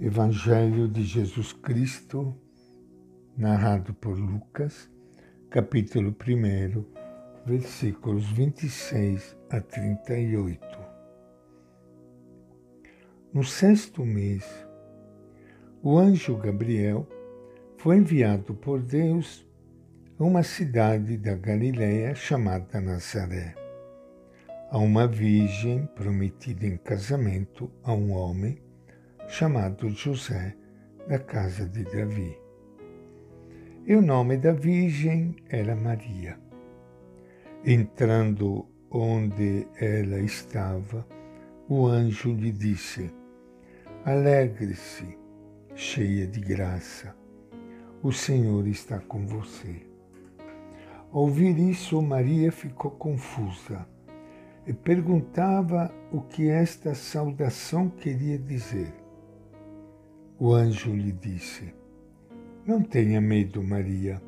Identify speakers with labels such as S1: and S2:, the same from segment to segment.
S1: Evangelho de Jesus Cristo, narrado por Lucas, capítulo 1, versículos 26 a 38. No sexto mês, o anjo Gabriel foi enviado por Deus a uma cidade da Galiléia chamada Nazaré a uma virgem prometida em casamento a um homem chamado José, da casa de Davi. E o nome da virgem era Maria. Entrando onde ela estava, o anjo lhe disse: Alegre-se, cheia de graça, o Senhor está com você. Ao ouvir isso, Maria ficou confusa e perguntava o que esta saudação queria dizer. O anjo lhe disse: Não tenha medo, Maria,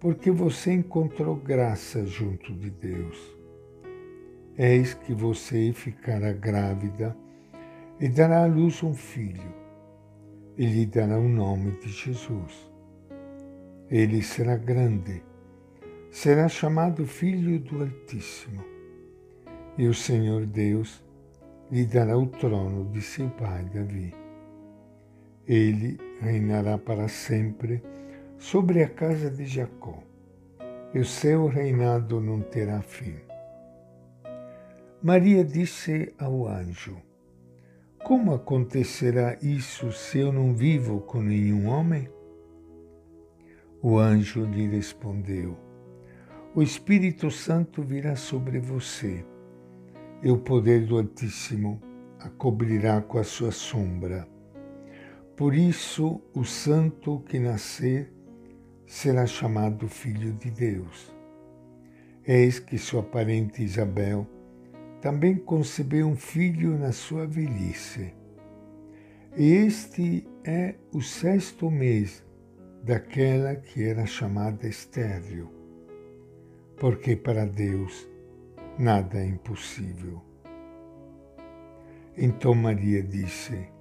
S1: porque você encontrou graça junto de Deus. Eis que você ficará grávida e dará à luz um filho, e lhe dará o nome de Jesus. Ele será grande, será chamado Filho do Altíssimo e o Senhor Deus lhe dará o trono de seu pai Davi. Ele reinará para sempre sobre a casa de Jacó, e o seu reinado não terá fim. Maria disse ao anjo: Como acontecerá isso se eu não vivo com nenhum homem? O anjo lhe respondeu: O Espírito Santo virá sobre você e o poder do Altíssimo a cobrirá com a sua sombra. Por isso, o santo que nascer será chamado Filho de Deus. Eis que sua parente Isabel também concebeu um filho na sua velhice. E este é o sexto mês daquela que era chamada estéril, porque para Deus nada é impossível. Então Maria disse: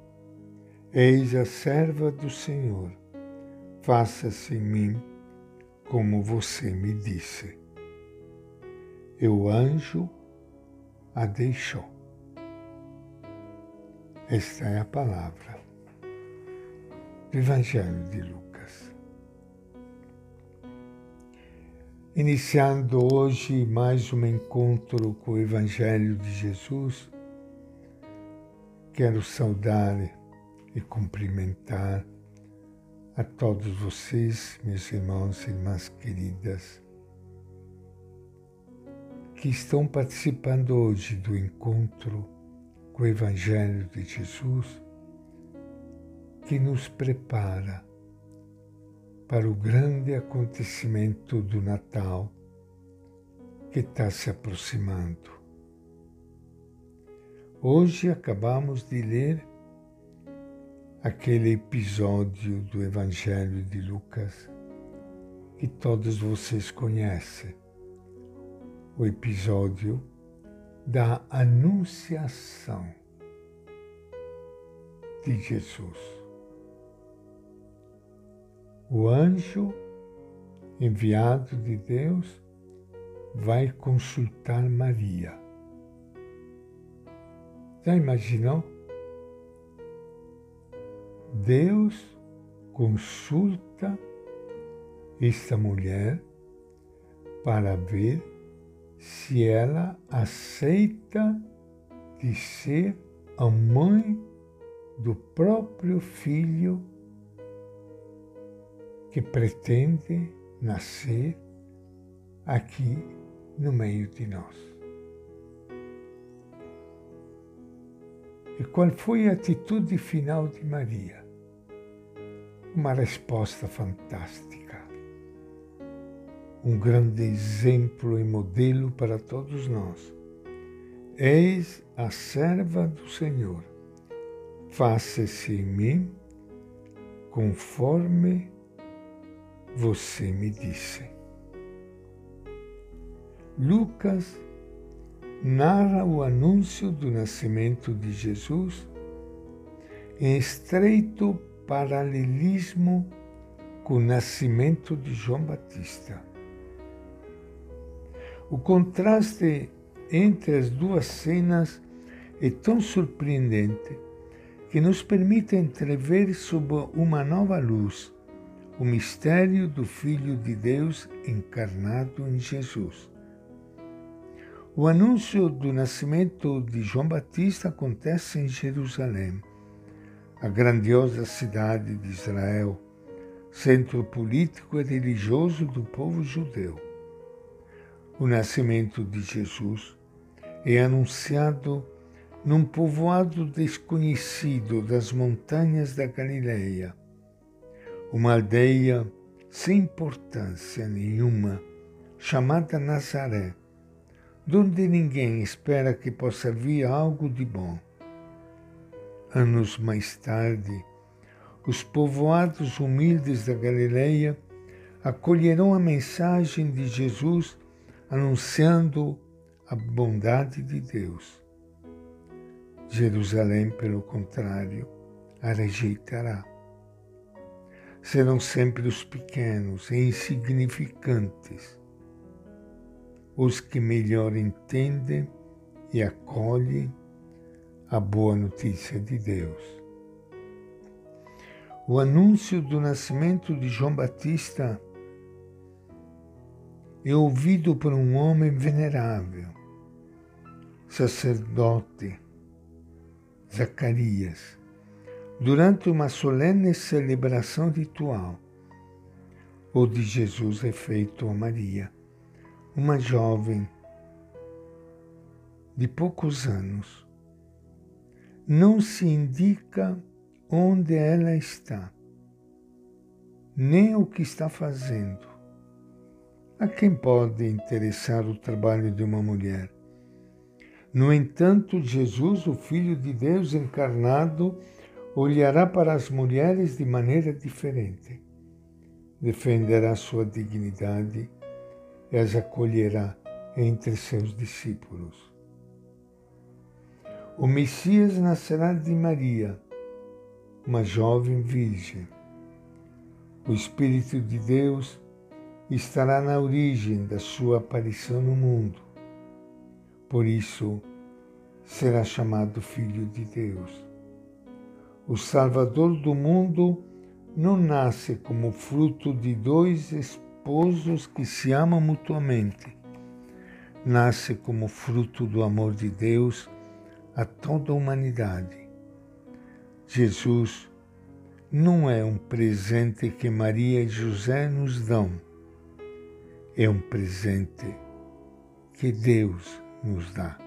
S1: Eis a serva do Senhor, faça-se em mim como você me disse. E o anjo a deixou. Esta é a palavra do Evangelho de Lucas. Iniciando hoje mais um encontro com o Evangelho de Jesus, quero saudar e cumprimentar a todos vocês, meus irmãos e irmãs queridas, que estão participando hoje do encontro com o Evangelho de Jesus, que nos prepara para o grande acontecimento do Natal que está se aproximando. Hoje acabamos de ler aquele episódio do Evangelho de Lucas que todos vocês conhecem, o episódio da Anunciação de Jesus o anjo enviado de Deus vai consultar Maria. Já imaginou? Deus consulta esta mulher para ver se ela aceita de ser a mãe do próprio filho que pretende nascer aqui no meio de nós. E qual foi a atitude final de Maria? Uma resposta fantástica. Um grande exemplo e modelo para todos nós. Eis a serva do Senhor. Faça-se em mim conforme você me disse. Lucas narra o anúncio do nascimento de Jesus em estreito paralelismo com o nascimento de João Batista. O contraste entre as duas cenas é tão surpreendente que nos permite entrever sob uma nova luz o mistério do Filho de Deus encarnado em Jesus. O anúncio do nascimento de João Batista acontece em Jerusalém, a grandiosa cidade de Israel, centro político e religioso do povo judeu. O nascimento de Jesus é anunciado num povoado desconhecido das montanhas da Galileia, uma aldeia sem importância nenhuma, chamada Nazaré, donde ninguém espera que possa vir algo de bom. Anos mais tarde, os povoados humildes da Galileia acolherão a mensagem de Jesus anunciando a bondade de Deus. Jerusalém, pelo contrário, a rejeitará. Serão sempre os pequenos e insignificantes os que melhor entendem e acolhem a boa notícia de Deus. O anúncio do nascimento de João Batista é ouvido por um homem venerável, sacerdote, Zacarias, durante uma solene celebração ritual. O de Jesus é feito a Maria, uma jovem de poucos anos. Não se indica onde ela está, nem o que está fazendo. A quem pode interessar o trabalho de uma mulher? No entanto, Jesus, o Filho de Deus encarnado, olhará para as mulheres de maneira diferente. Defenderá sua dignidade e as acolherá entre seus discípulos. O Messias nascerá de Maria, uma jovem virgem. O Espírito de Deus estará na origem da sua aparição no mundo por isso, será chamado Filho de Deus. O Salvador do mundo não nasce como fruto de dois esposos que se amam mutuamente. Nasce como fruto do amor de Deus a toda a humanidade. Jesus não é um presente que Maria e José nos dão, é um presente que Deus nos dá.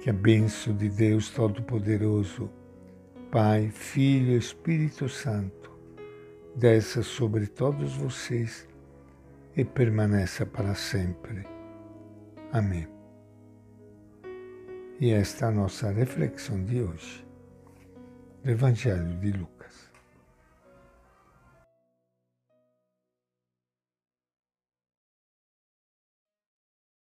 S1: Que a bênção de Deus Todo-Poderoso, Pai, Filho e Espírito Santo, desça sobre todos vocês e permaneça para sempre. Amém. E esta é a nossa reflexão de hoje, Evangelho de Lucas.